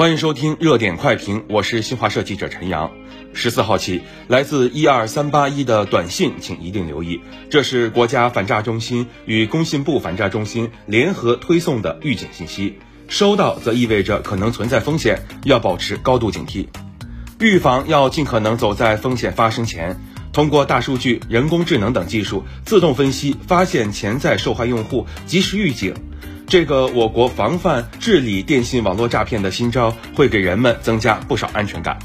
欢迎收听热点快评，我是新华社记者陈阳。十四号起，来自一二三八一的短信，请一定留意，这是国家反诈中心与工信部反诈中心联合推送的预警信息。收到则意味着可能存在风险，要保持高度警惕。预防要尽可能走在风险发生前，通过大数据、人工智能等技术自动分析，发现潜在受害用户，及时预警。这个我国防范治理电信网络诈骗的新招，会给人们增加不少安全感。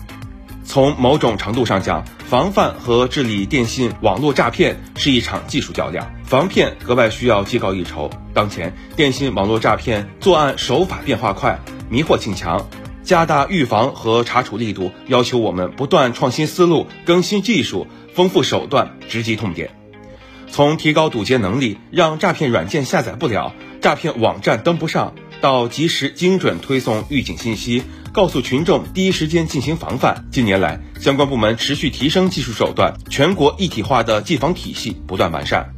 从某种程度上讲，防范和治理电信网络诈骗是一场技术较量，防骗格外需要技高一筹。当前电信网络诈骗作案手法变化快，迷惑性强，加大预防和查处力度，要求我们不断创新思路、更新技术、丰富手段，直击痛点。从提高堵截能力，让诈骗软件下载不了。诈骗网站登不上，到及时精准推送预警信息，告诉群众第一时间进行防范。近年来，相关部门持续提升技术手段，全国一体化的技防体系不断完善。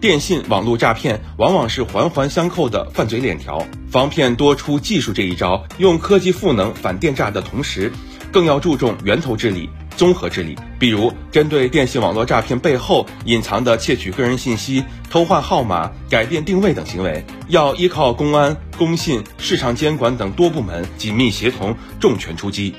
电信网络诈骗往往是环环相扣的犯罪链条，防骗多出技术这一招，用科技赋能反电诈的同时，更要注重源头治理。综合治理，比如针对电信网络诈骗背后隐藏的窃取个人信息、偷换号码、改变定位等行为，要依靠公安、工信、市场监管等多部门紧密协同，重拳出击，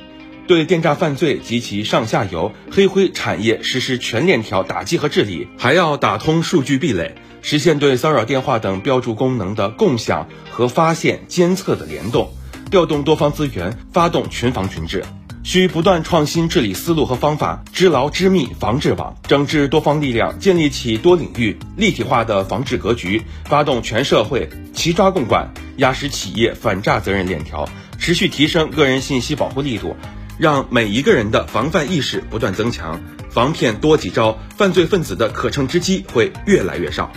对电诈犯罪及其上下游黑灰产业实施全链条打击和治理，还要打通数据壁垒，实现对骚扰电话等标注功能的共享和发现、监测的联动，调动多方资源，发动群防群治。需不断创新治理思路和方法，织牢织密防治网，整治多方力量，建立起多领域立体化的防治格局，发动全社会齐抓共管，压实企业反诈责任链条，持续提升个人信息保护力度，让每一个人的防范意识不断增强，防骗多几招，犯罪分子的可乘之机会越来越少。